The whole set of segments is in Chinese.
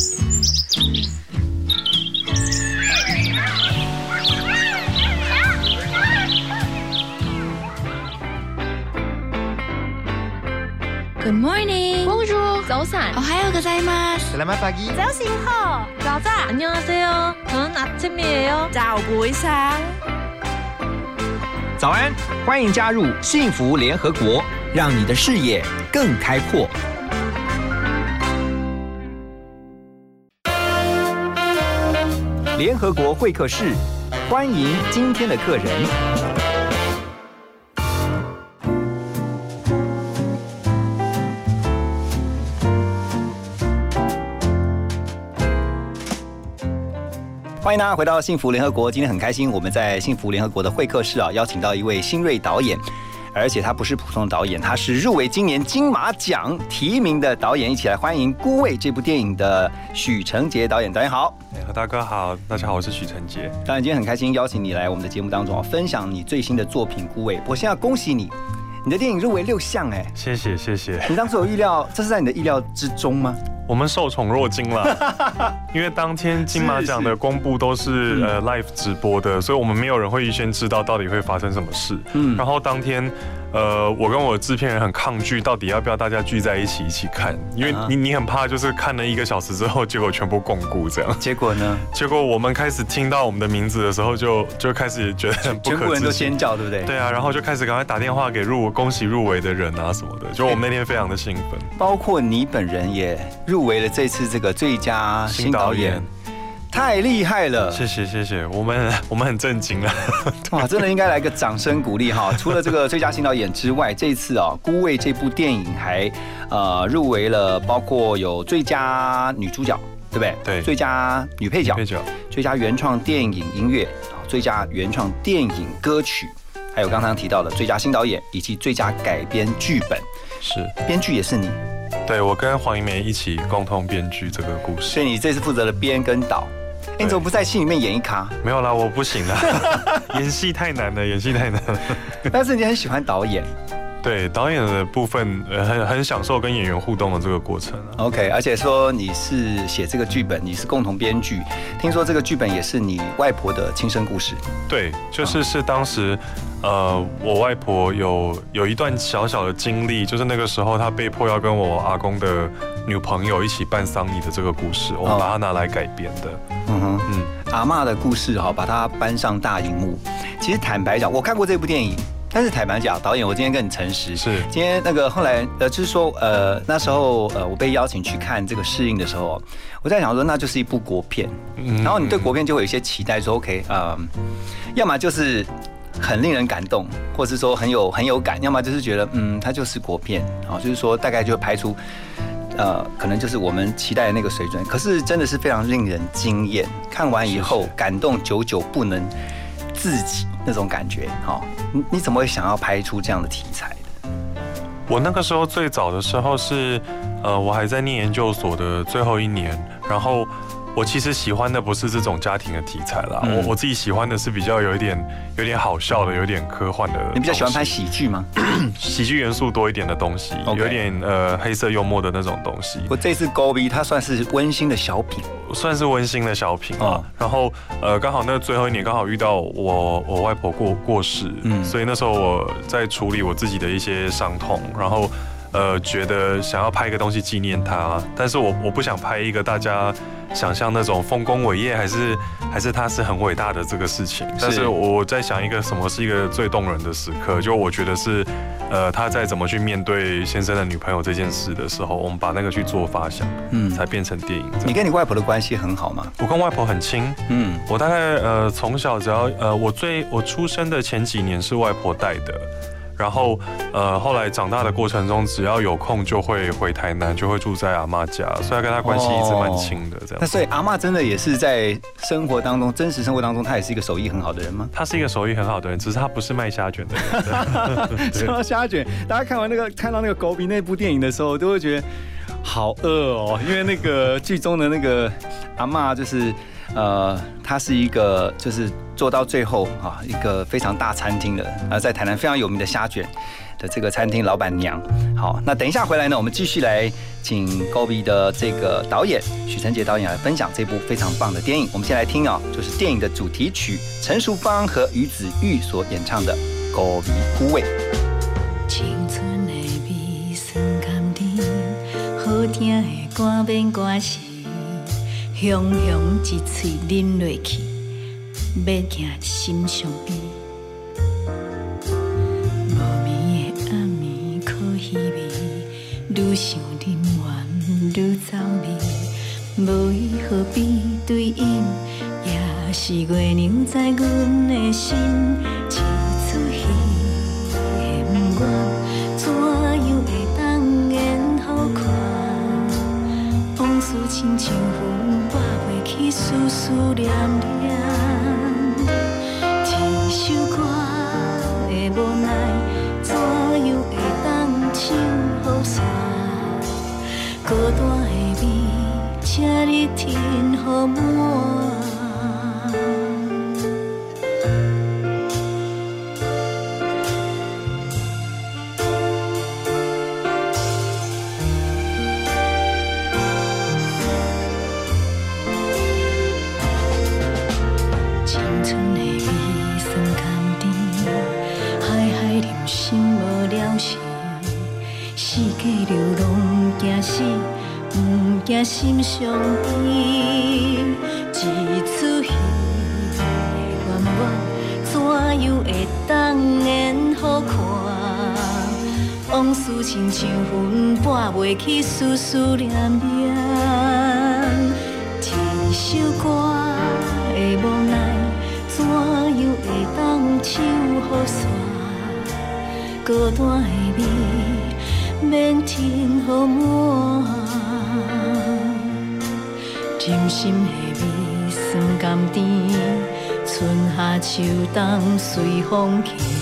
Good morning. Bonjour. 早安。 오하요 고자이마스. Selamat pagi. 早醒好。早安。 안녕하세요. 저는 아침이에요.早不一상早安，欢迎加入幸福联合国，让你的视野更开阔。 联合国会客室，欢迎今天的客人。欢迎大家回到幸福联合国。今天很开心，我们在幸福联合国的会客室啊，邀请到一位新锐导演，而且他不是普通的导演，他是入围今年金马奖提名的导演。一起来欢迎《孤味》这部电影的许成杰导演。导演好，哎何大哥好，大家好，我是许成杰。导演今天很开心邀请你来我们的节目当中啊，分享你最新的作品《孤味》。我先要恭喜你，你的电影入围六项哎，谢谢谢谢，你当初有预料，这是在你的意料之中吗？我们受宠若惊了，因为当天金马奖的公布都是是呃 live 直播的，所以我们没有人会预先知道到底会发生什么事。嗯嗯，然后当天。呃，我跟我制片人很抗拒，到底要不要大家聚在一起一起看？因为啊你你很怕，就是看了一个小时之后，结果全部共估这样。结果呢，结果我们开始听到我们的名字的时候就，就开始觉得很不全部人都可置信尖。叫，对不对？对啊，然后就开始赶快打电话给入恭喜入围的人啊什么的，就我们那天非常的兴奋。包括你本人也入围了这次这个最佳新导演，太厉害了！谢谢谢谢，我们 我们很震惊啊。哇，真的应该来个掌声鼓励哈！除了这个最佳新导演之外，这一次啊，《孤味》这部电影还呃入围了，包括有最佳女主角，对不对？对最佳女配角配、角最佳原创电影音乐、好最佳原创电影歌曲，还有刚刚提到的最佳新导演以及最佳改编剧本，是编剧也是你，对我跟黄一梅一起共同编剧这个故事。所以你这次负责了编跟导。哎你怎么不在戏里面演一咖？没有啦，我不行啦，演戏太难了，演戏太难了。但是你很喜欢导演对导演的部分，呃，很很享受跟演员互动的这个过程啊。，OK，而且说你是写这个剧本，你是共同编剧，听说这个剧本也是你外婆的亲身故事，对，就是是当时，呃，我外婆有有一段小小的经历，就是那个时候她被迫要跟我阿公的女朋友一起办丧礼的这个故事，我们把它拿来改编的。嗯哼，嗯，阿嬷的故事哈，把它搬上大荧幕。其实坦白讲，我看过这部电影，但是坦白讲，导演，我今天跟你诚实，是。今天那个后来呃，就是说呃，那时候呃，我被邀请去看这个试映的时候，我在想说，那就是一部国片，嗯。然后你对国片就会有一些期待，说 OK，呃，要么就是很令人感动，或是说很有很有感，要么就是觉得嗯，它就是国片，啊、就是说大概就拍出。呃，可能就是我们期待的那个水准，可是真的是非常令人惊艳。看完以后，感动久久不能自己那种感觉。好、你你怎么会想要拍出这样的题材的？我那个时候最早的时候是，呃，我还在念研究所的最后一年，然后我其实喜欢的不是这种家庭的题材啦，嗯我我自己喜欢的是比较有一点有点好笑的，有点科幻的。你比较喜欢拍喜剧吗？喜剧元素多一点的东西有点呃黑色幽默的那种东西，我这次勾逼它算是温馨的小品，算是温馨的小品啊。哦然后呃，刚好那最后一年刚好遇到我我外婆过过世，嗯所以那时候我在处理我自己的一些伤痛，然后呃觉得想要拍一个东西纪念她，但是我我不想拍一个大家想象那种丰功伟业，还是还是他是很伟大的这个事情。但是我在想一个什么是一个最动人的时刻，就我觉得是呃他在怎么去面对先生的女朋友这件事的时候，我们把那个去做发想，嗯才变成电影。你跟你外婆的关系很好吗？我跟外婆很亲，嗯，我大概呃从小只要呃我最我出生的前几年是外婆带的，然后呃后来长大的过程中，只要有空就会回台南，就会住在阿妈家，所以跟他关系一直蛮亲的这样。那所以阿妈真的也是在生活当中，真实生活当中，她也是一个手艺很好的人吗？她是一个手艺很好的人，只是她不是卖虾卷的人。说到虾卷，大家看完那个看到那个狗比那部电影的时候，都会觉得好饿哦，因为那个剧中的那个阿妈就是呃，她是一个就是做到最后啊，一个非常大餐厅的，啊，在台南非常有名的虾卷。的这个餐厅老板娘。好，那等一下回来呢，我们继续来请高比的这个导演许成杰导演来分享这部非常棒的电影。我们先来听啊，就是电影的主题曲，陈淑芳和于子玉所演唱的《高比孤味》。青春的味酸甘甜，好听的歌变歌词，雄雄一喙饮落去，要惊心上边。无眠的暗暝靠稀微，愈想啉完愈走味，无伊何必对饮，也是月亮在阮的心思，念念。一首歌的无奈，怎样会当唱好散？孤单的味，请你听好我。去，思思念念。一首歌的无奈，怎样会当唱好煞？孤单的味，免听好满。真心的味，酸甘甜，春夏秋冬随风去。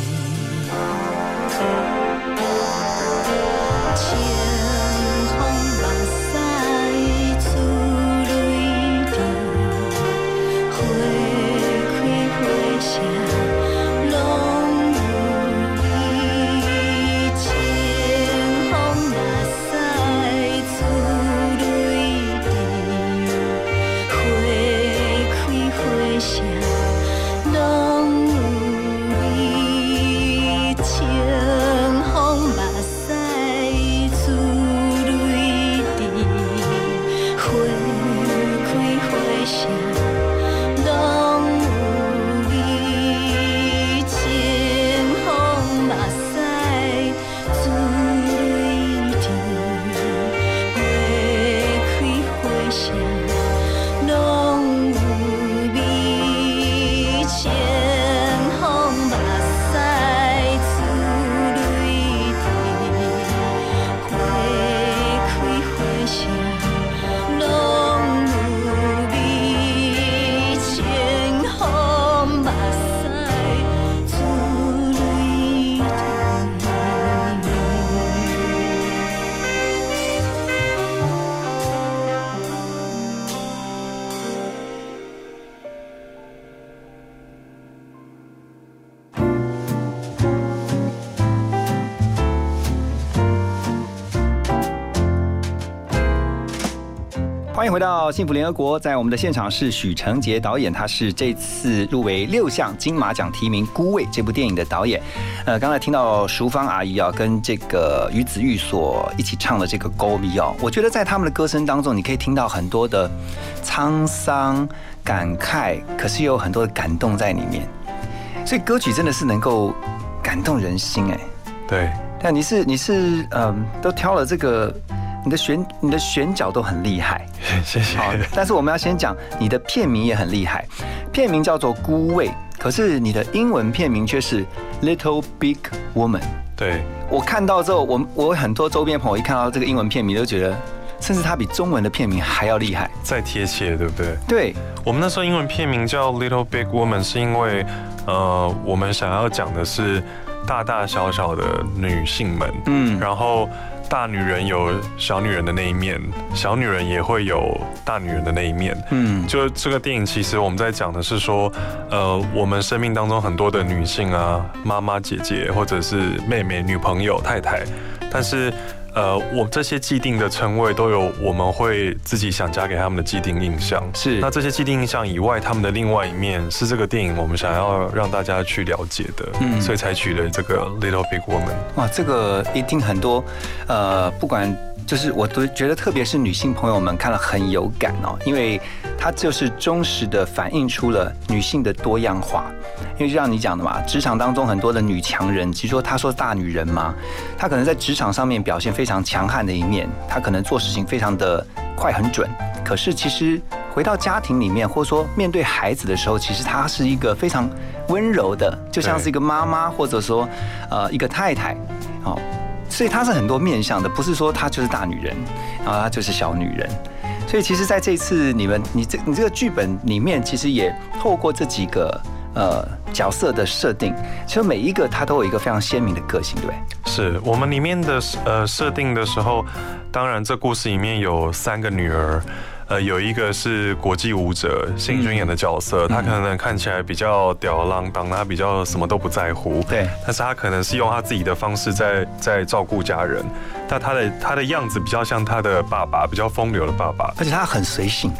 欢迎回到幸福联合国，在我们的现场是许成杰导演，他是这次入围六项金马奖提名《孤味》这部电影的导演。呃，刚才听到淑芳阿姨啊，跟这个于子玉所一起唱的这个《高咪》哦，我觉得在他们的歌声当中，你可以听到很多的沧桑、感慨，可是有很多的感动在里面。所以歌曲真的是能够感动人心哎。对，但你是你是嗯，都挑了这个，你的选你的选角都很厉害。谢谢。好，但是我们要先讲你的片名也很厉害，片名叫做《孤味》，可是你的英文片名却是《Little Big Woman》。对，我看到之后，我我很多周边朋友一看到这个英文片名，都觉得，甚至它比中文的片名还要厉害。再贴切，对不对？对，我们那时候英文片名叫《Little Big Woman》，是因为呃，我们想要讲的是大大小小的女性们，嗯，然后大女人有小女人的那一面，小女人也会有大女人的那一面。嗯，就这个电影，其实我们在讲的是说，呃，我们生命当中很多的女性啊，妈妈、姐姐，或者是妹妹、女朋友、太太，但是。呃，我这些既定的称谓都有，我们会自己想加给他们的既定印象。是，那这些既定印象以外，他们的另外一面是这个电影我们想要让大家去了解的。嗯，所以采取了这个 Little Big Woman。哇，这个一定很多，呃，不管。就是我都觉得，特别是女性朋友们看了很有感哦，因为它就是忠实的反映出了女性的多样化。因为就像你讲的嘛，职场当中很多的女强人，其实说她说大女人嘛，她可能在职场上面表现非常强悍的一面，她可能做事情非常的快很准。可是其实回到家庭里面，或者说面对孩子的时候，其实她是一个非常温柔的，就像是一个妈妈，或者说呃一个太太，哦。所以她是很多面相的，不是说她就是大女人，然后她就是小女人。所以其实，在这次你们你这你这个剧本里面，其实也透过这几个呃角色的设定，其实每一个他都有一个非常鲜明的个性，对是我们里面的呃设定的时候，当然这故事里面有三个女儿。呃，有一个是国际舞者辛君演的角色，他可能看起来比较吊儿郎当，他比较什么都不在乎。对，但是他可能是用他自己的方式在在照顾家人。但他的他的样子比较像他的爸爸，比较风流的爸爸，而且他很随性，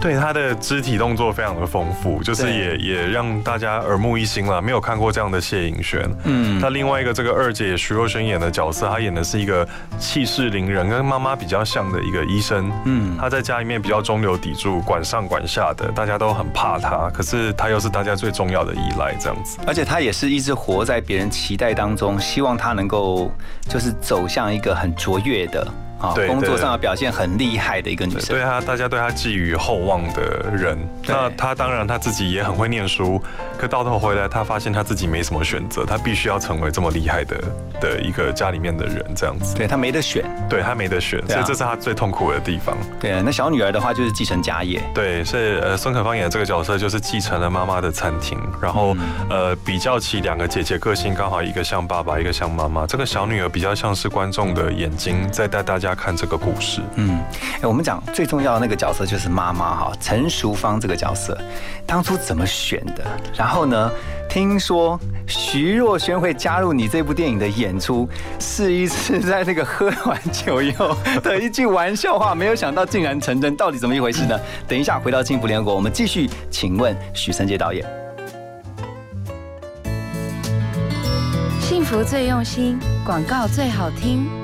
对他的肢体动作非常的丰富，就是也也让大家耳目一新了。没有看过这样的谢颖轩。嗯，那另外一个这个二姐徐若瑄演的角色，她演的是一个气势凌人，跟妈妈比较像的一个医生。嗯，她在家里面比较。中流砥柱，管上管下的，大家都很怕他，可是他又是大家最重要的依赖，这样子。而且他也是一直活在别人期待当中，希望他能够就是走向一个很卓越的。工作上的表现很厉害的一个女生，对啊，大家对她寄予厚望的人。那她当然她自己也很会念书，可到头回来，她发现她自己没什么选择，她必须要成为这么厉害的的一个家里面的人，这样子。对她没得选，对她没得选，所以这是她最痛苦的地方。对啊，那小女儿的话就是继承家业。对，所以呃，孙可芳演的这个角色就是继承了妈妈的餐厅，然后呃，比较起两个姐姐个性刚好一个像爸爸，一个像妈妈，这个小女儿比较像是观众的眼睛在带大家。看这个故事，嗯，哎，我们讲最重要的那个角色就是妈妈哈，陈淑芳这个角色，当初怎么选的？然后呢，听说徐若瑄会加入你这部电影的演出，是一次在那个喝完酒以后的一句玩笑话，没有想到竟然成真，到底怎么一回事呢？等一下回到幸福联合国，我们继续请问许三杰导演，幸福最用心，广告最好听。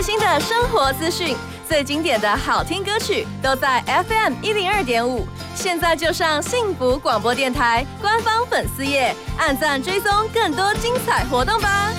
最新的生活资讯，最经典的好听歌曲，都在 FM 一零二点五。现在就上幸福广播电台官方粉丝页，按赞追踪更多精彩活动吧。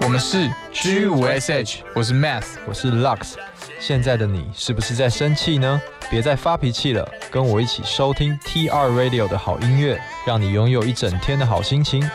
我们是 G 五 SH，我是 Math，我是 Lux。现在的你是不是在生气呢？别再发脾气了，跟我一起收听 TR Radio 的好音乐，让你拥有一整天的好心情。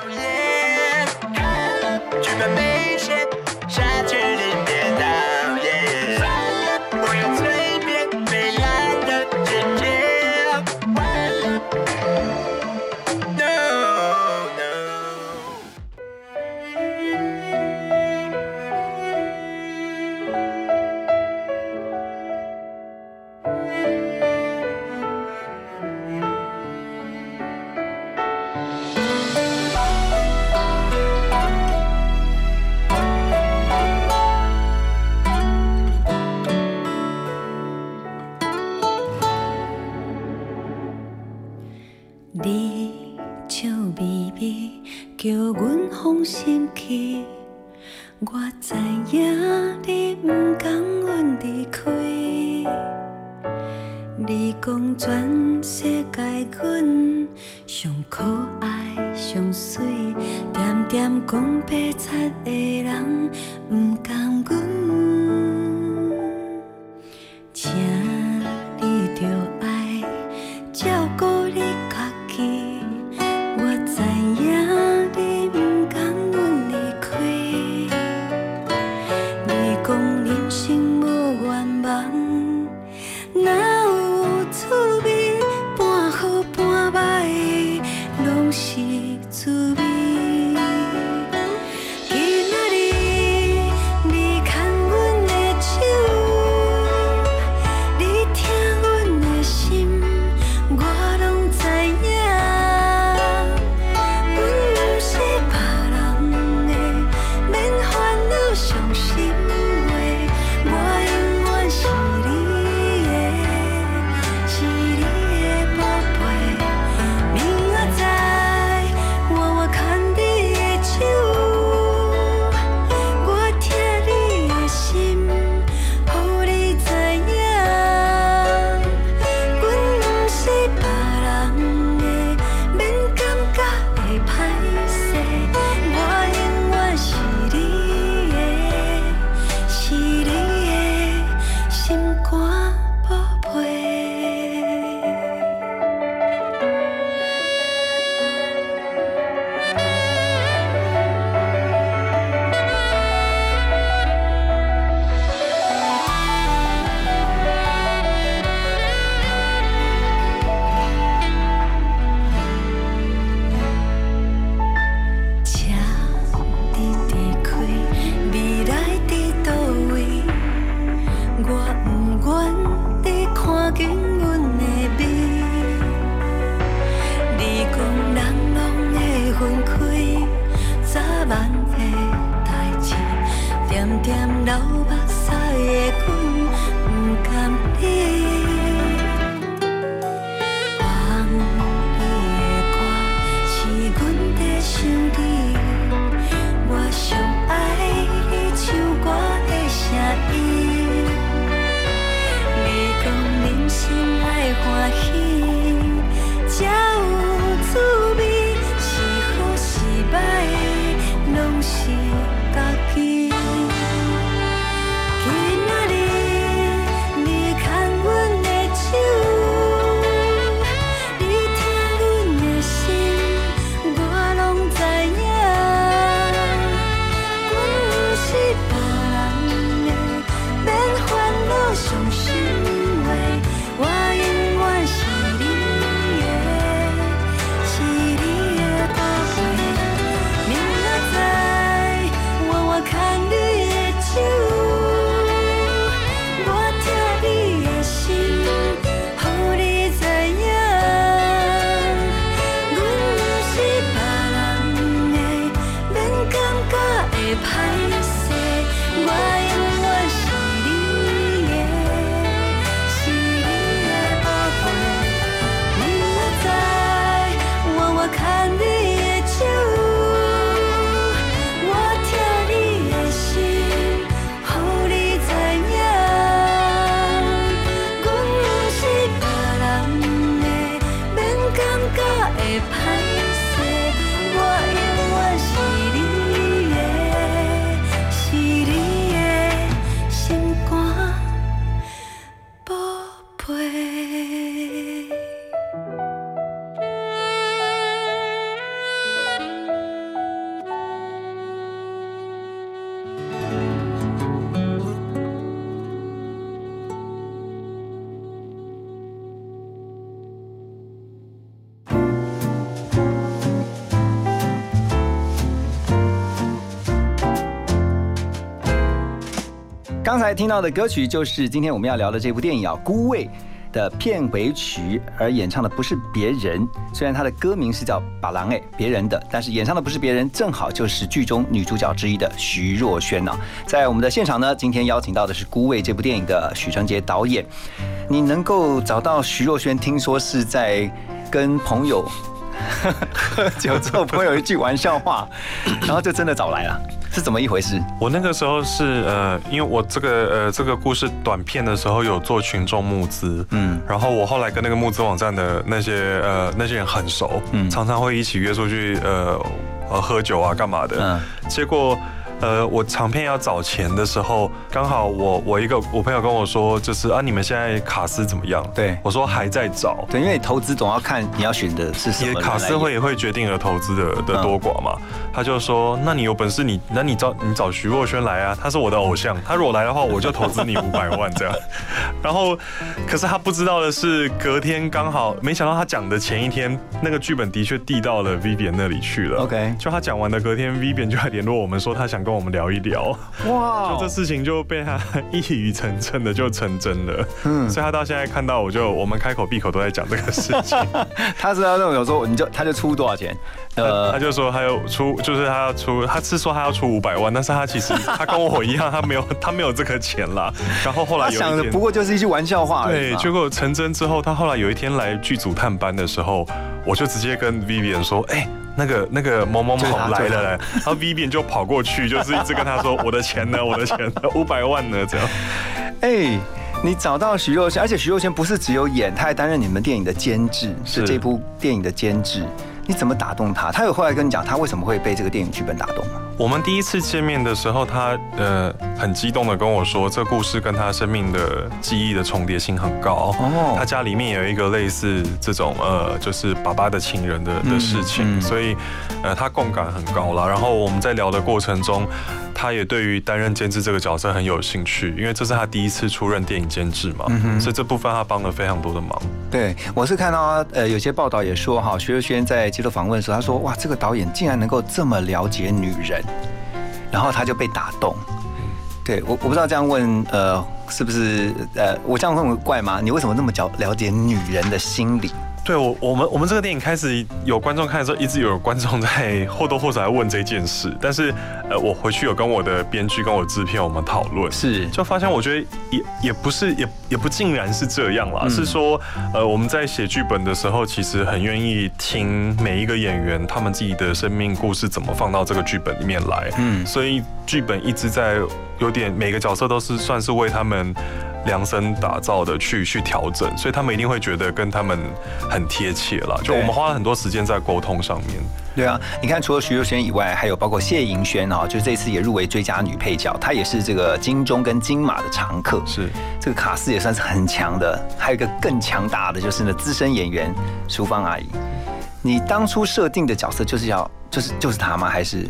刚才听到的歌曲就是今天我们要聊的这部电影啊，《孤味》的片尾曲，而演唱的不是别人，虽然它的歌名是叫《把郎》，哎，别人的，但是演唱的不是别人，正好就是剧中女主角之一的徐若瑄呢。在我们的现场呢，今天邀请到的是《孤味》这部电影的许传杰导演，你能够找到徐若瑄？听说是在跟朋友。喝 酒之后，朋友一句玩笑话，然后就真的找来了，是怎么一回事？我那个时候是呃，因为我这个呃这个故事短片的时候有做群众募资，嗯，然后我后来跟那个募资网站的那些呃那些人很熟，嗯，常常会一起约出去呃呃喝酒啊干嘛的，嗯，结果。呃，我长片要找钱的时候，刚好我我一个我朋友跟我说，就是啊，你们现在卡斯怎么样？对我说还在找，对，因为投资总要看你要选的是什么卡斯会也会决定了投资的的嗯多寡嘛。他就说，那你有本事你，那你找你找徐若瑄来啊，他是我的偶像，他如果来的话，我就投资你五百万这样。然后，可是他不知道的是，隔天刚好，没想到他讲的前一天，那个剧本的确递到了 Vivian 那里去了。OK 就他讲完的隔天，Vivian 就来联络我们说，他想跟我们聊一聊。哇就这事情就被他一语成谶的就成真了。嗯所以他到现在看到我就我们开口闭口都在讲这个事情。他是要那种有时候你就他就出多少钱？呃，他就说他要出，就是他要出，他是说他要出五百万，但是他其实他跟我一样，他没有 他没有这个钱啦。然后后来他想的有不过就是一句玩笑话而已对，结果成真之后，他后来有一天来剧组探班的时候，我就直接跟 Vivian 说，哎、那个那个某某某来了，来，然后 Vivian 就跑过去，就是一直跟他说 我的钱呢，我的钱呢，五百万呢，这样。哎。你找到徐若瑄，而且徐若瑄不是只有演，她还担任你们电影的监制，是是这部电影的监制。你怎么打动她？她有后来跟你讲，她为什么会被这个电影剧本打动吗？我们第一次见面的时候，他呃很激动的跟我说，这故事跟他生命的记忆的重叠性很高。哦他家里面有一个类似这种呃，就是爸爸的情人的的事情，嗯嗯所以呃他共感很高了。然后我们在聊的过程中，他也对于担任监制这个角色很有兴趣，因为这是他第一次出任电影监制嘛，所以这部分他帮了非常多的忙。对，我是看到呃有些报道也说哈，徐若瑄在接受访问的时候，他说哇，这个导演竟然能够这么了解女人，然后他就被打动。对我我不知道这样问呃是不是呃我这样问会怪吗？你为什么那么了了解女人的心理？对我，我们我们这个电影开始有观众看的时候，一直有观众在 或多或少在问这件事。但是，呃，我回去有跟我的编剧跟我制片我们讨论，是就发现我觉得也也不是也也不尽然是这样啦，嗯是说，呃，我们在写剧本的时候，其实很愿意听每一个演员他们自己的生命故事怎么放到这个剧本里面来，嗯所以剧本一直在有点每个角色都是算是为他们。量身打造的去去调整，所以他们一定会觉得跟他们很贴切啦。就我们花了很多时间在沟通上面。对啊，你看，除了徐若瑄以外，还有包括谢盈萱啊，就是这次也入围最佳女配角，她也是这个金钟跟金马的常客。是这个卡斯也算是很强的，还有一个更强大的就是呢资深演员淑芳阿姨。你当初设定的角色就是要就是就是他吗？还是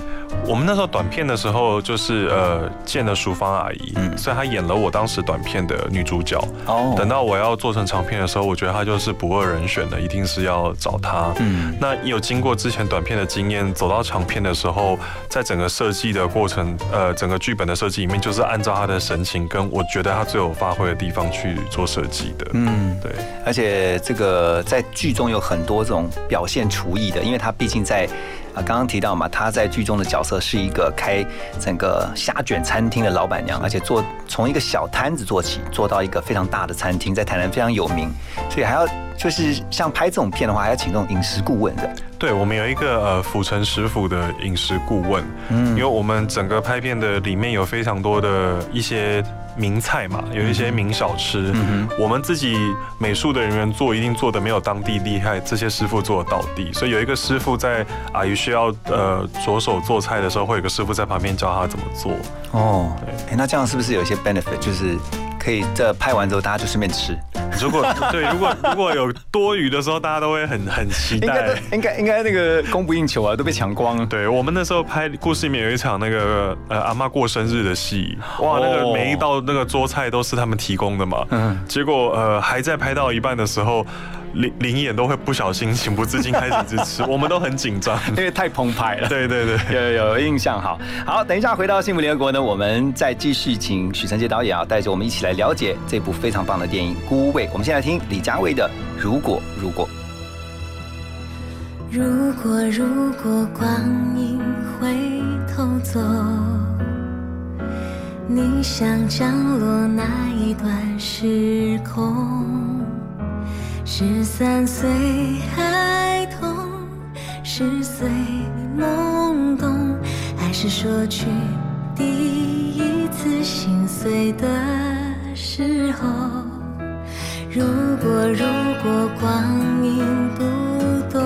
我们那时候短片的时候，就是呃见了淑芳阿姨，嗯所以她演了我当时短片的女主角。哦等到我要做成长片的时候，我觉得她就是不二人选的，一定是要找她。嗯那有经过之前短片的经验，走到长片的时候，在整个设计的过程，呃，整个剧本的设计里面，就是按照她的神情跟我觉得她最有发挥的地方去做设计的。嗯，对。而且这个在剧中有很多这种表现厨艺的，因为她毕竟在啊刚刚提到嘛，她在剧中的角色是一个开整个虾卷餐厅的老板娘，而且做从一个小摊子做起，做到一个非常大的餐厅，在台南非常有名，所以还要就是像拍这种片的话，还要请这种饮食顾问的。对，我们有一个呃府城食府的饮食顾问，嗯。因为我们整个拍片的里面有非常多的一些名菜嘛，有一些名小吃，嗯我们自己美术的人员做一定做的没有当地厉害，这些师傅做的到地，所以有一个师傅在阿姨需要呃着手做菜的时候，会有一个师傅在旁边教他怎么做。哦，对。哎，那这样是不是有一些 benefit？就是可以这拍完之后大家就顺便吃，如果对，如果如果有多余的时候，大家都会很很期待。都应该应该那个供不应求啊，都被抢光了。对我们那时候拍故事里面有一场那个呃阿妈过生日的戏，哇，那哦个每一道那个桌菜都是他们提供的嘛，嗯。结果呃还在拍到一半的时候，林林演都会不小心情不自禁开始一直吃，我们都很紧张。因为太澎湃了。对对对。有有有印象，好好，等一下回到幸福联合国呢，我们再继续请许承杰导演啊，带着我们一起来了解这部非常棒的电影《孤味》。我们先来听李佳薇的《如果如果》。如果如果光阴回头走，你想降落哪一段时空？十三岁孩童，十岁懵懂，还是说去第一次心碎的时候。如果如果光阴不动，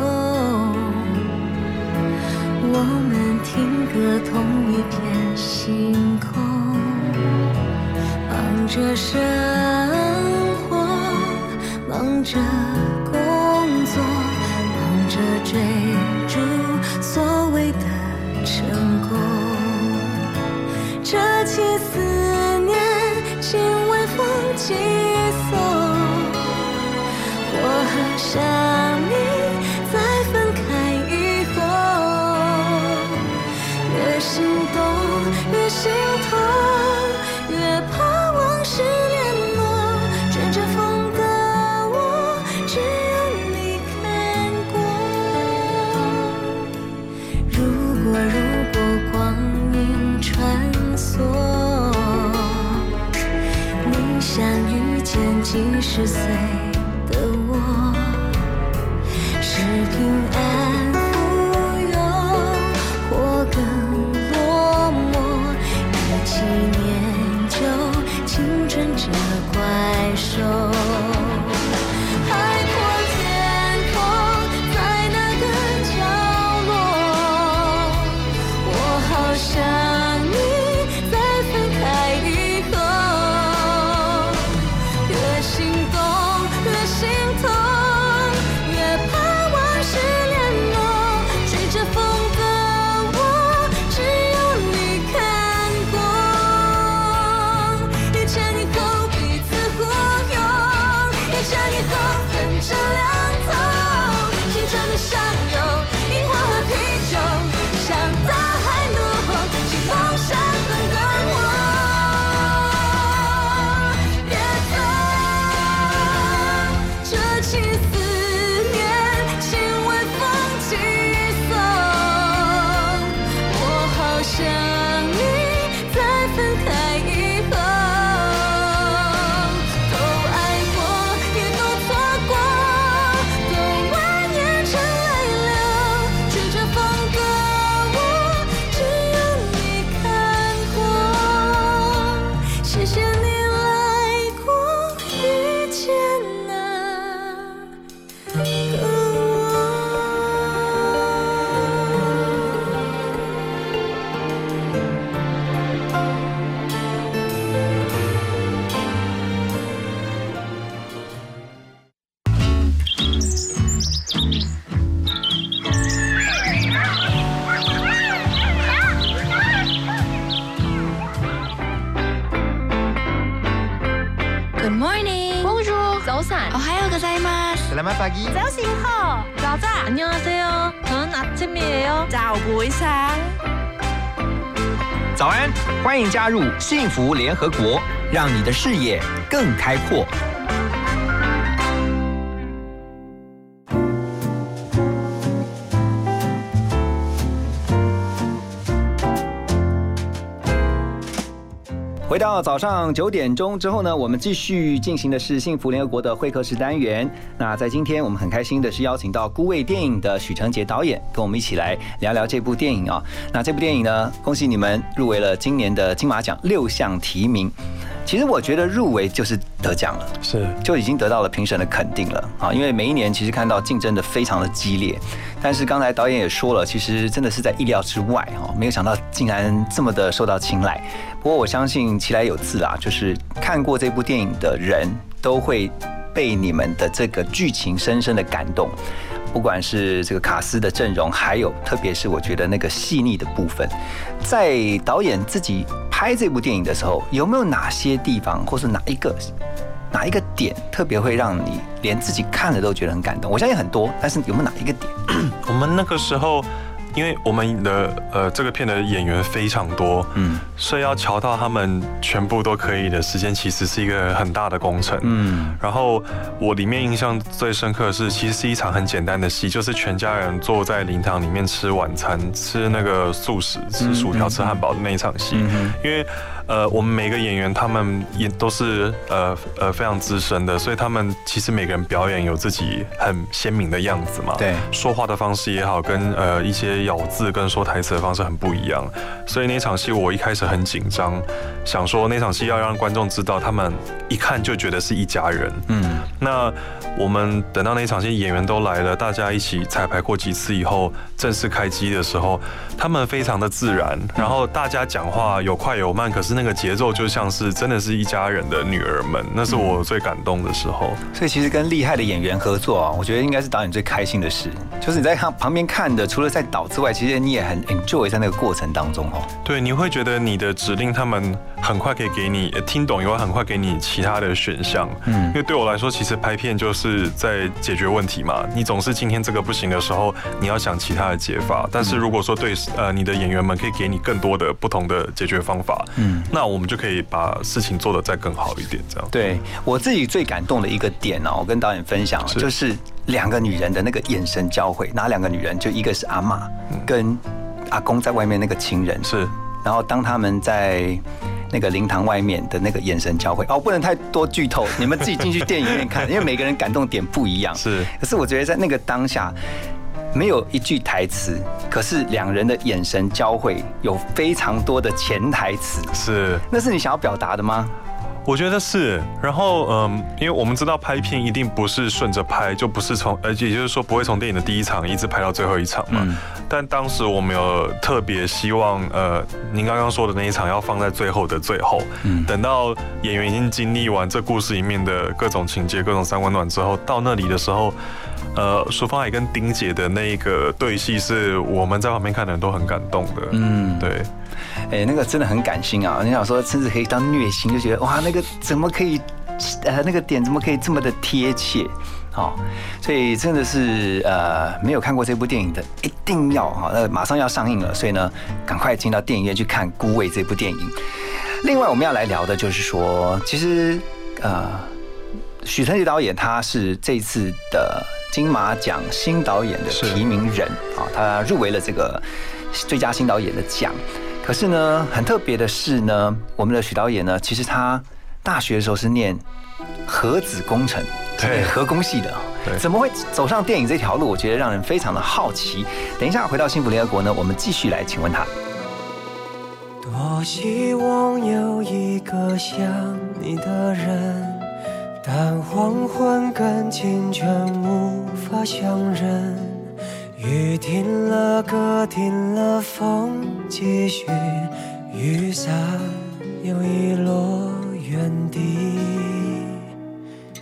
我们听歌同一片星空，忙着生活，忙着工作，忙着追逐所谓的成功。这起思念，请微风寄送。我好想几十 pagi.早醒好，早炸。안녕하세요，저는 아침이에요。 早不一상그早安，欢迎加入幸福联合国，让你的视野更开阔。 回到早上九点钟之后呢，我们继续进行的是幸福联合国的会客室单元。那在今天，我们很开心的是邀请到孤味电影的许成杰导演，跟我们一起来聊聊这部电影啊。那这部电影呢，恭喜你们入围了今年的金马奖六项提名。其实我觉得入围就是得奖了。是就已经得到了评审的肯定了啊！因为每一年其实看到竞争的非常的激烈，但是刚才导演也说了，其实真的是在意料之外哈，没有想到竟然这么的受到青睐。不过我相信其来有自啊，就是看过这部电影的人都会被你们的这个剧情深深的感动。不管是这个卡斯的阵容，还有特别是我觉得那个细腻的部分，在导演自己拍这部电影的时候，有没有哪些地方，或是哪一个哪一个点特别会让你连自己看了都觉得很感动？我相信很多，但是有没有哪一个点？我们那个时候，因为我们的呃这个片的演员非常多，嗯所以要瞧到他们全部都可以的时间，其实是一个很大的工程。嗯然后我里面印象最深刻的是，其实是一场很简单的戏，就是全家人坐在灵堂里面吃晚餐，吃那个素食，吃薯条、吃汉堡的那一场戏。嗯哼因为呃，我们每个演员他们也都是呃呃非常资深的，所以他们其实每个人表演有自己很鲜明的样子嘛。对，说话的方式也好，跟呃一些咬字跟说台词的方式很不一样。所以那场戏我一开始很紧张，想说那场戏要让观众知道，他们一看就觉得是一家人。嗯，那我们等到那场戏演员都来了，大家一起彩排过几次以后，正式开机的时候，他们非常的自然，然后大家讲话有快有慢，可是那个节奏就像是真的是一家人的女儿们，那是我最感动的时候。所以其实跟厉害的演员合作啊，我觉得应该是导演最开心的事，就是你在看旁边看的，除了在导之外，其实你也很 enjoy 在那个过程当中哦。对，你会觉得你的指令他们很快可以给你听懂，也会很快给你其他的选项。嗯，因为对我来说，其实拍片就是在解决问题嘛。你总是今天这个不行的时候，你要想其他的解法。但是如果说对呃你的演员们可以给你更多的不同的解决方法，嗯，那我们就可以把事情做得再更好一点。这样，对我自己最感动的一个点呢，我跟导演分享，就是两个女人的那个眼神交汇。哪两个女人？就一个是阿妈跟阿公在外面那个情人是，然后当他们在那个灵堂外面的那个眼神交汇，哦，不能太多剧透，你们自己进去电影院看，因为每个人感动点不一样。是，可是我觉得在那个当下。没有一句台词，可是两人的眼神交汇，有非常多的潜台词。是，那是你想要表达的吗？我觉得是。然后，嗯，因为我们知道拍片一定不是顺着拍，就不是从，而且也就是说不会从电影的第一场一直拍到最后一场嘛。但当时我们有特别希望，呃，您刚刚说的那一场要放在最后的最后，嗯等到演员已经经历完这故事里面的各种情节、各种三温暖之后，到那里的时候。呃，淑芳海跟丁姐的那个对戏是我们在旁边看的人都很感动的。嗯，对，哎，那个真的很感性啊！你想说，甚至可以当虐心，就觉得哇，那个怎么可以，呃，那个点怎么可以这么的贴切？好，所以真的是呃，没有看过这部电影的，一定要哈，那马上要上映了，所以呢，赶快进到电影院去看《孤味》这部电影。另外，我们要来聊的就是说，其实呃，许成杰导演他是这次的。金马奖新导演的提名人啊，他入围了这个最佳新导演的奖。可是呢，很特别的是呢，我们的许导演呢，其实他大学的时候是念核子工程，对，核工系的，怎么会走上电影这条路？我觉得让人非常的好奇。等一下回到幸福联合国呢，我们继续来请问他。多希望有一个像你的人。但黄昏跟清晨无法相认，雨停了，歌停了，风继续，雨伞又遗落原地。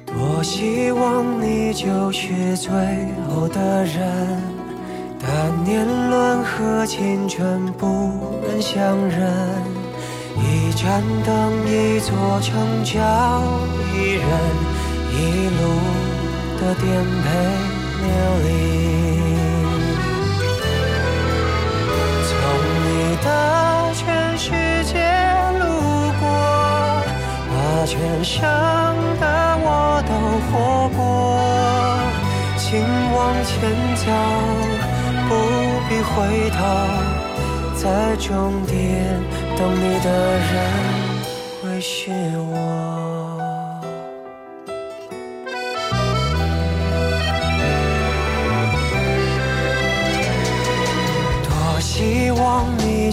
多希望你就是最后的人，但年轮和青春不忍相认。一盏灯，一座城，叫一人，一路的颠沛流离。的全世界路过，把全盛的我都活过。请往前走，不必回头，在终点。等你的人会是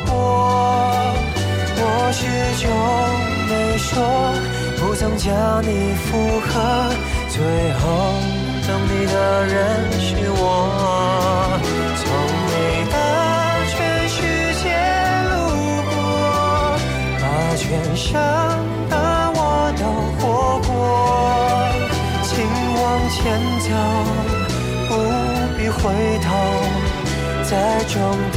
过。我始终没说，不曾将你附和，最后等你的人是我。从你的。全生的我都活过，请往前走，不必回头，在终点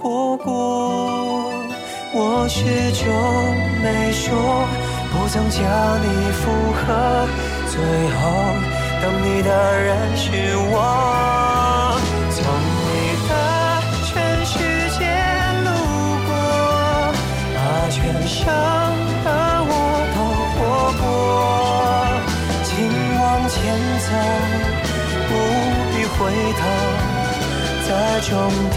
活过，我始终没说。不曾将你附和，最后等你的人是我。从你的全世界路过，把全乡的我都活过。请往前走，不必回头，在终点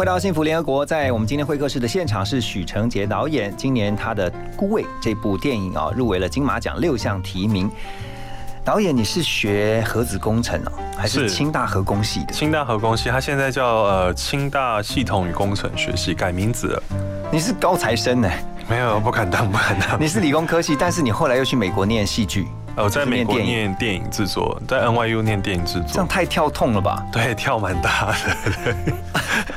回到幸福联合国，在我们今天会客室的现场是许成杰导演。今年他的《孤味》这部电影啊，入围了金马奖六项提名。导演，你是学核子工程哦，还是清大核工系的？清大核工系，他现在叫呃清大系统与工程学系，改名字了。你是高材生呢？没有，不敢当，不敢当。你是理工科系，但是你后来又去美国念戏剧。我在美国念电影制作，在 NYU 念电影制作，这样太跳痛了吧？对，跳蛮大的。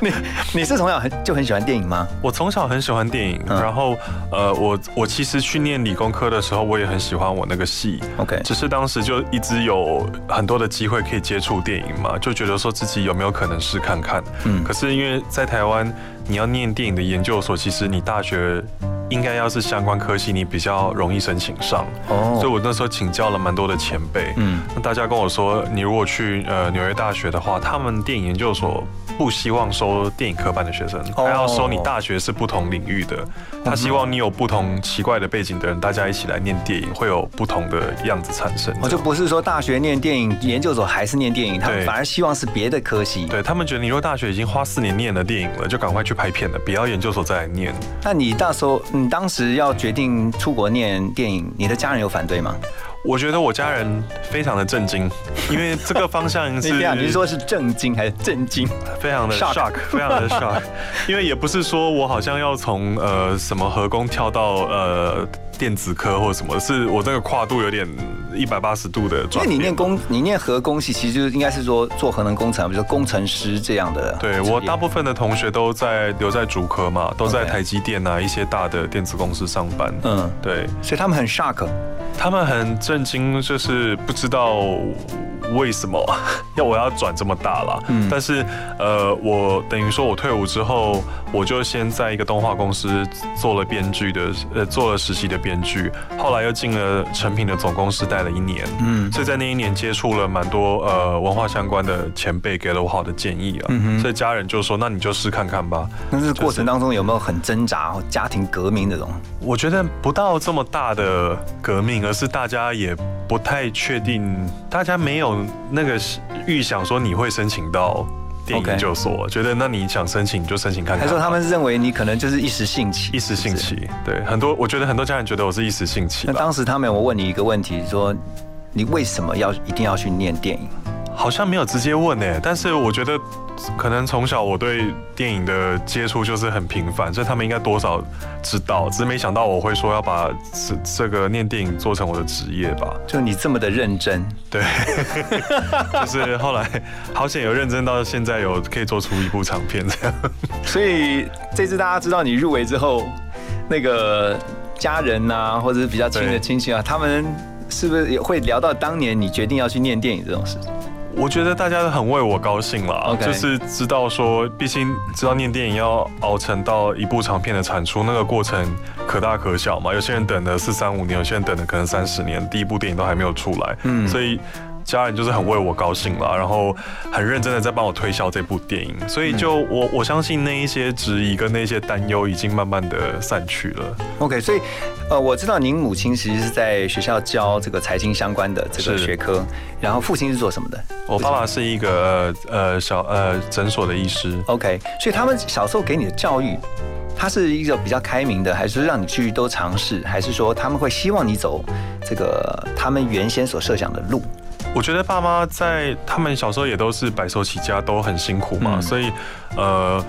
你你是从小很就很喜欢电影吗？我从小很喜欢电影，然后呃，我我其实去念理工科的时候，我也很喜欢我那个系。OK，只是当时就一直有很多的机会可以接触电影嘛，就觉得说自己有没有可能试看看。嗯，可是因为在台湾，你要念电影的研究所，其实你大学。应该要是相关科系，你比较容易申请上。哦，所以我那时候请教了蛮多的前辈。嗯，那大家跟我说，你如果去呃纽约大学的话，他们电影研究所不希望收电影科班的学生，他要收你大学是不同领域的。他希望你有不同奇怪的背景的人，大家一起来念电影，会有不同的样子产生。哦，就不是说大学念电影研究所还是念电影，他们反而希望是别的科系。对他们觉得，你如果大学已经花四年念了电影了，就赶快去拍片了，不要研究所再来念。那你到时候？你当时要决定出国念电影，你的家人有反对吗？我觉得我家人非常的震惊，因为这个方向是 你说是震惊还是震惊？非常的 shock，非常的 shock，因为也不是说我好像要从呃什么河工跳到呃。电子科或者什么，是我这个跨度有点一百八十度的转因为你念工，你念核工系，其实就应该是说做核能工程，比如说工程师这样的。对我大部分的同学都在留在主科嘛，都在台积电啊一些大的电子公司上班。嗯，对，所以他们很 shock，他们很震惊，就是不知道。为什么 要我要转这么大了？嗯，但是呃，我等于说我退伍之后，我就先在一个动画公司做了编剧的，呃，做了实习的编剧，后来又进了成品的总公司待了一年，嗯，所以在那一年接触了蛮多呃文化相关的前辈，给了我好的建议啊，所以家人就说那你就试看看吧。但是过程当中有没有很挣扎，家庭革命这种？我觉得不到这么大的革命，而是大家也不太确定，大家没有。那个预想说你会申请到电影研究所，觉得那你想申请就申请看看。还说他们认为你可能就是一时兴起，一时兴起。对，很多我觉得很多家人觉得我是一时兴起。那当时他们我问你一个问题，说你为什么要一定要去念电影？好像没有直接问诶，但是我觉得可能从小我对电影的接触就是很频繁，所以他们应该多少知道，只是没想到我会说要把这这个念电影做成我的职业吧。就你这么的认真，对，就是后来好险有认真到现在有可以做出一部长片这样。所以这次大家知道你入围之后，那个家人呐，或者是比较亲的亲戚啊，他们是不是也会聊到当年你决定要去念电影这种事？我觉得大家都很为我高兴了，就是知道说，毕竟知道念电影要熬成到一部长片的产出，那个过程可大可小嘛。有些人等了四三五年，有些人等了可能三十年，第一部电影都还没有出来。嗯，所以家人就是很为我高兴了，然后很认真的在帮我推销这部电影，所以就我我相信那一些质疑跟那些担忧已经慢慢的散去了。OK，所以呃，我知道您母亲其实是在学校教这个财经相关的这个学科，然后父亲是做什么的我爸爸是一个呃呃小呃诊所的医师，？OK，所以他们小时候给你的教育，他是一个比较开明的，还是让你去都尝试，还是说他们会希望你走这个他们原先所设想的路？我觉得爸妈在他们小时候也都是白手起家，都很辛苦嘛，嗯所以呃。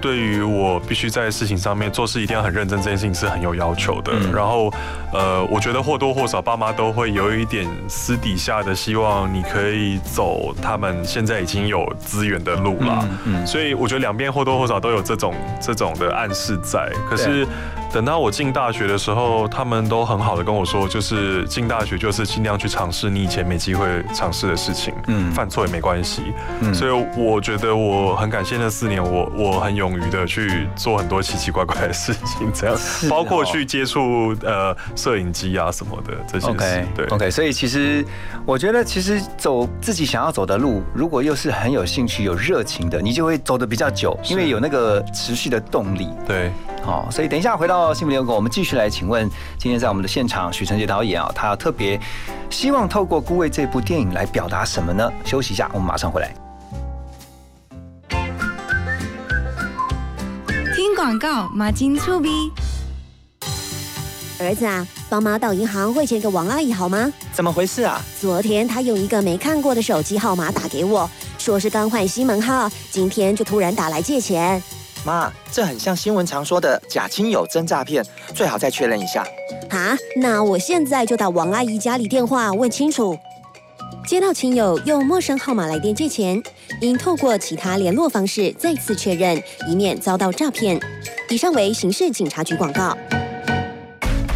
对于我必须在事情上面做事一定要很认真，这件事情是很有要求的。嗯然后，呃，我觉得或多或少爸妈都会有一点私底下的希望你可以走他们现在已经有资源的路啦。嗯所以我觉得两边或多或少都有这种这种的暗示在。可是等到我进大学的时候，他们都很好的跟我说，就是进大学就是尽量去尝试你以前没机会尝试的事情，嗯犯错也没关系。嗯所以我觉得我很感谢那四年，我我很勇于的去做很多奇奇怪怪的事情，这样哦包括去接触呃摄影机啊什么的这些事。对 OK，所以其实我觉得，其实走自己想要走的路，如果又是很有兴趣、有热情的，你就会走的比较久，因为有那个持续的动力。对，好、所以等一下回到幸福联合国，我们继续来请问，今天在我们的现场，许承杰导演啊，他特别希望透过《孤味》这部电影来表达什么呢？休息一下，我们马上回来。听广告，马金粗逼。儿子啊，帮妈到银行汇钱给王阿姨好吗？怎么回事啊？昨天她用一个没看过的手机号码打给我，说是刚换新门号，今天就突然打来借钱。妈，这很像新闻常说的假亲友真诈骗，最好再确认一下。啊，那我现在就打王阿姨家里电话问清楚。接到亲友用陌生号码来电借钱，应透过其他联络方式再次确认，以免遭到诈骗。以上为刑事警察局广告。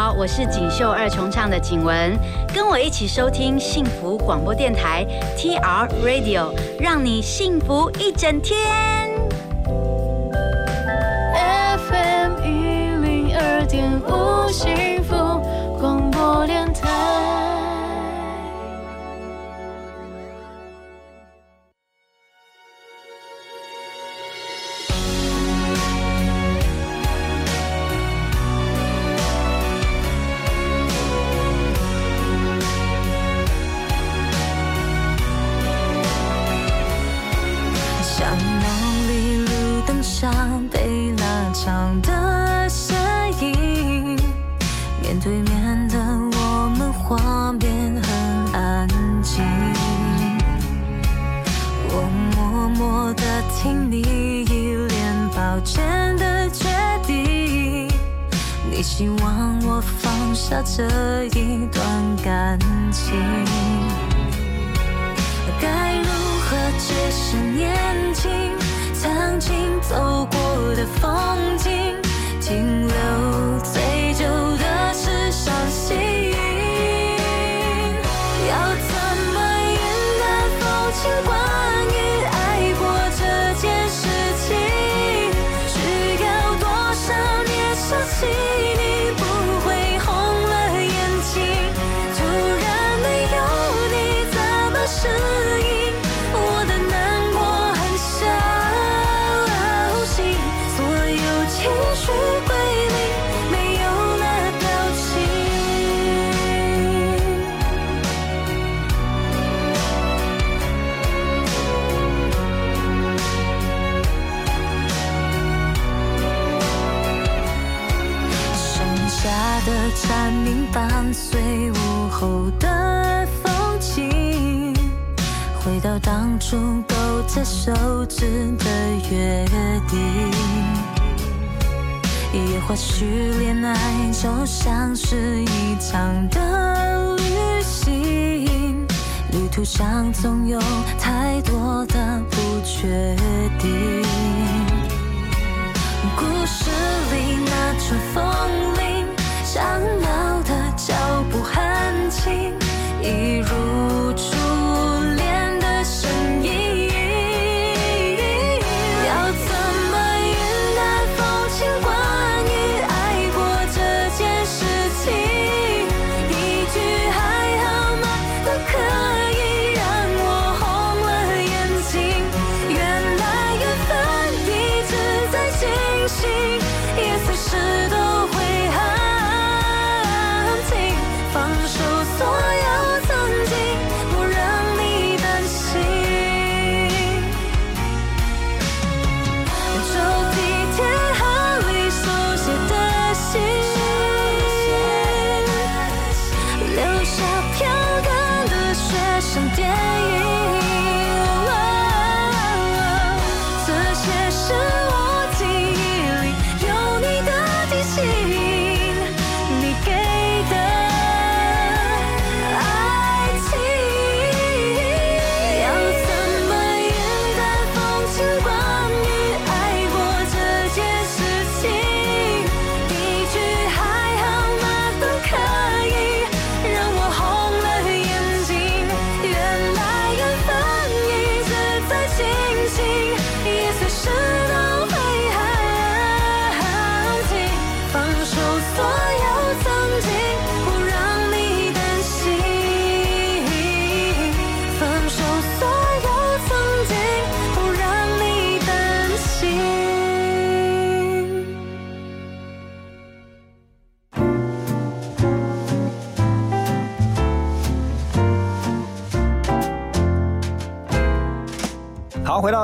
好，我是锦绣二重唱的景文，跟我一起收听幸福广播电台 TR Radio，让你幸福一整天。FM 一零二点五幸福广播电台。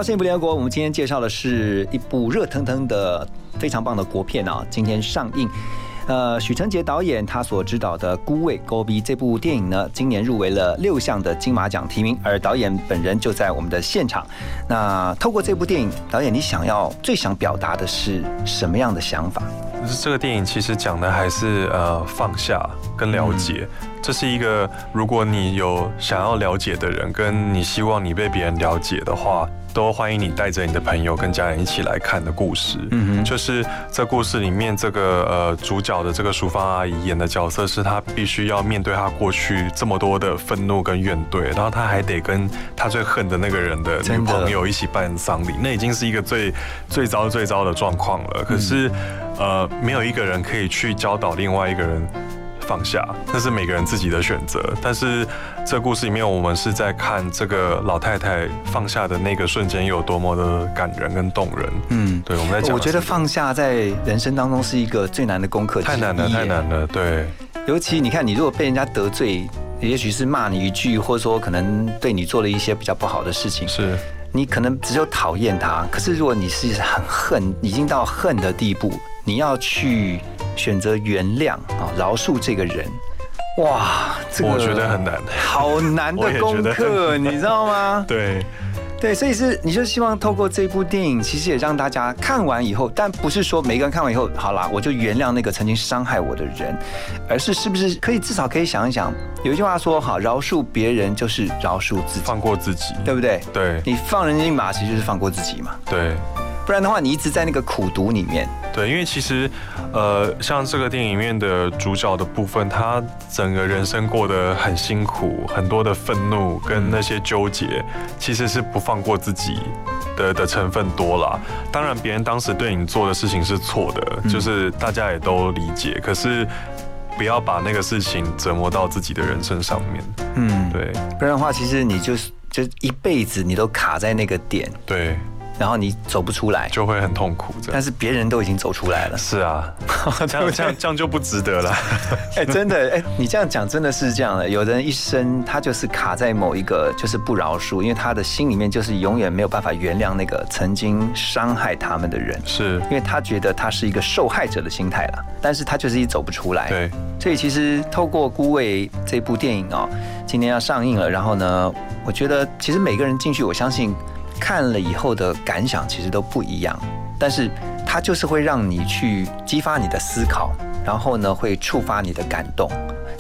幸福联合国，我们今天介绍的是一部热腾腾的、非常棒的国片啊，今天上映。呃，许承杰导演他所指导的《孤味勾逼》这部电影呢，今年入围了六项的金马奖提名，而导演本人就在我们的现场。那透过这部电影，导演你想要最想表达的是什么样的想法？这个电影其实讲的还是呃放下跟了解，这是一个如果你有想要了解的人，跟你希望你被别人了解的话，都欢迎你带着你的朋友跟家人一起来看的故事。嗯哼就是这故事里面这个呃主角的这个淑芳阿姨演的角色，是她必须要面对她过去这么多的愤怒跟怨怼，然后她还得跟她最恨的那个人的女朋友一起办丧礼，那已经是一个最最糟最糟的状况了。可是呃，没有一个人可以去教导另外一个人。放下，那是每个人自己的选择。但是这故事里面，我们是在看这个老太太放下的那个瞬间有多么的感人跟动人。嗯，对，我们在讲，我觉得放下在人生当中是一个最难的功课，太难了，太难了。对，尤其你看，你如果被人家得罪，也许是骂你一句，或者说可能对你做了一些比较不好的事情，是你可能只有讨厌他。可是如果你是很恨，已经到恨的地步，你要去选择原谅啊，饶恕这个人，哇，这个我觉得很难，好难的功课，你知道吗？对。对，所以是你就希望透过这部电影，其实也让大家看完以后，但不是说每个人看完以后，好啦，我就原谅那个曾经伤害我的人，而是是不是可以至少可以想一想，有一句话说好，饶恕别人就是饶恕自己，放过自己，对不对？对，你放人家一马，其实就是放过自己嘛。对。不然的话，你一直在那个苦读里面。对，因为其实，呃，像这个电影里面的主角的部分，他整个人生过得很辛苦，很多的愤怒跟那些纠结，其实是不放过自己的的成分多啦。当然，别人当时对你做的事情是错的，就是大家也都理解，可是不要把那个事情折磨到自己的人生上面。嗯，对，不然的话，其实你就是就一辈子你都卡在那个点，对，然后你走不出来，就会很痛苦。但是别人都已经走出来了。是啊，这样这样这样就不值得了。哎、真的，哎、你这样讲真的是这样的。有的人一生他就是卡在某一个，就是不饶恕，因为他的心里面就是永远没有办法原谅那个曾经伤害他们的人，是因为他觉得他是一个受害者的心态了，但是他就是一走不出来。对，所以其实透过《孤味》这部电影哦，今天要上映了，然后呢，我觉得其实每个人进去，我相信看了以后的感想其实都不一样。但是它就是会让你去激发你的思考，然后呢会触发你的感动。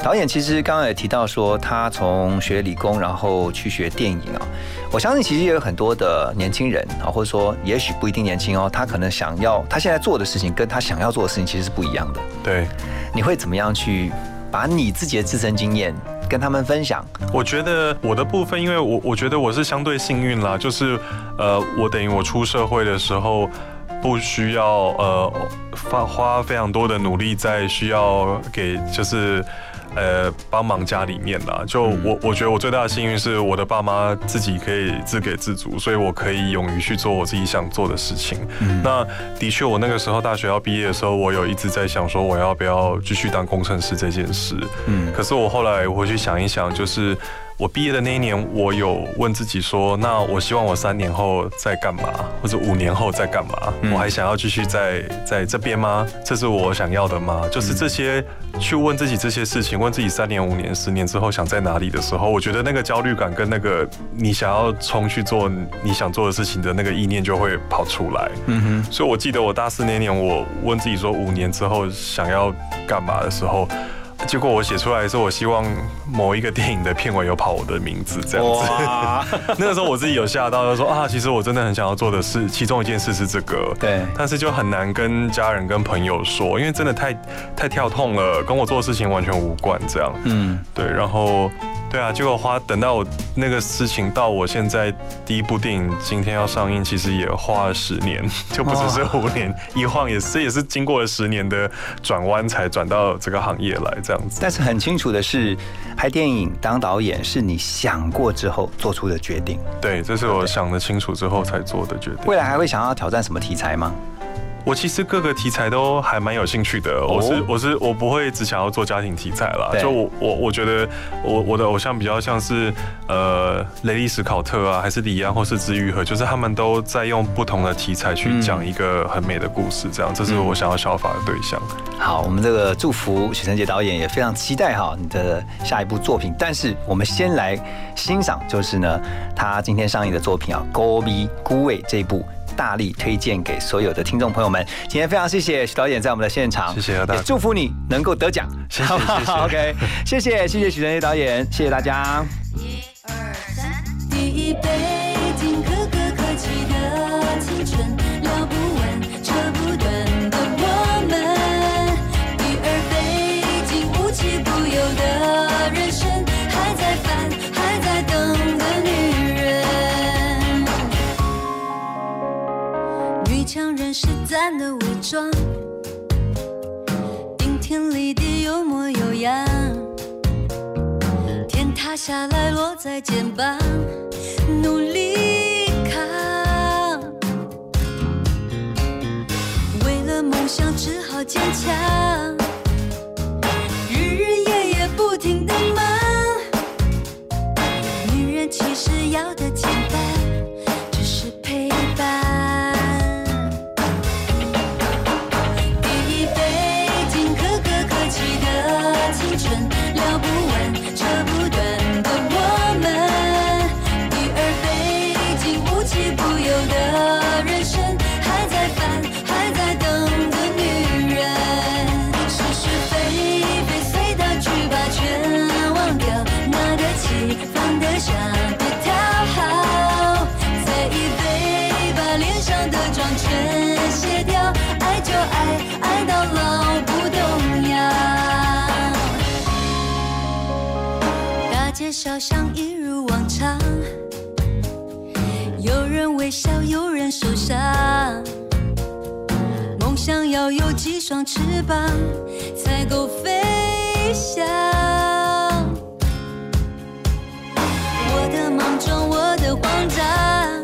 导演其实刚刚也提到说，他从学理工，然后去学电影啊。我相信其实也有很多的年轻人啊，或者说也许不一定年轻哦，他可能想要他现在做的事情，跟他想要做的事情其实是不一样的。对，你会怎么样去把你自己的自身经验跟他们分享？我觉得我的部分，因为我我觉得我是相对幸运啦，就是呃，我等于我出社会的时候。不需要呃花花非常多的努力在需要给就是呃帮忙家里面啦。就我我觉得我最大的幸运是我的爸妈自己可以自给自足，所以我可以勇于去做我自己想做的事情。那的确，我那个时候大学要毕业的时候，我有一直在想说我要不要继续当工程师这件事。嗯，可是我后来回去想一想，就是。我毕业的那一年，我有问自己说：那我希望我三年后在干嘛，或者五年后在干嘛？我还想要继续在在这边吗？这是我想要的吗？就是这些去问自己这些事情，问自己三年、五年、十年之后想在哪里的时候，我觉得那个焦虑感跟那个你想要冲去做你想做的事情的那个意念就会跑出来。嗯哼，所以我记得我大四那年，我问自己说五年之后想要干嘛的时候。结果我写出来的时候我希望某一个电影的片尾有跑我的名字这样子。那个时候我自己有吓到，就说啊，其实我真的很想要做的是其中一件事是这个。对。但是就很难跟家人跟朋友说，因为真的太太跳痛了，跟我做的事情完全无关这样。嗯。对，然后。对啊，结果花等到我那个事情到我现在第一部电影今天要上映，其实也花了十年，就不只是五年，一晃也是也是经过了十年的转弯才转到这个行业来这样子。但是很清楚的是，拍电影当导演是你想过之后做出的决定。对，这是我想得清楚之后才做的决定。未来还会想要挑战什么题材吗？我其实各个题材都还蛮有兴趣的。我是我是我不会只想要做家庭题材啦。就我我我觉得我我的偶像比较像是呃雷利史考特啊，还是李安或是治愈和，就是他们都在用不同的题材去讲一个很美的故事，这样这是我想要效法的对象。好，我们这个祝福许晨杰导演也非常期待哈你的下一部作品。但是我们先来欣赏，就是呢他今天上映的作品啊《高逼孤味》这一部。大力推荐给所有的听众朋友们。今天非常谢谢许导演在我们的现场，谢谢也祝福你能够得奖，好不好？OK，谢谢谢谢许仁杰导演，谢谢大家。一二三，第一杯女强人是咱的伪装，顶天立地有模有样，天塌下来落在肩膀，努力扛。为了梦想只好坚强，日日夜夜不停的忙。笑像一如往常，有人微笑，有人受伤。梦想要有几双翅膀，才够飞翔。我的莽撞，我的慌张，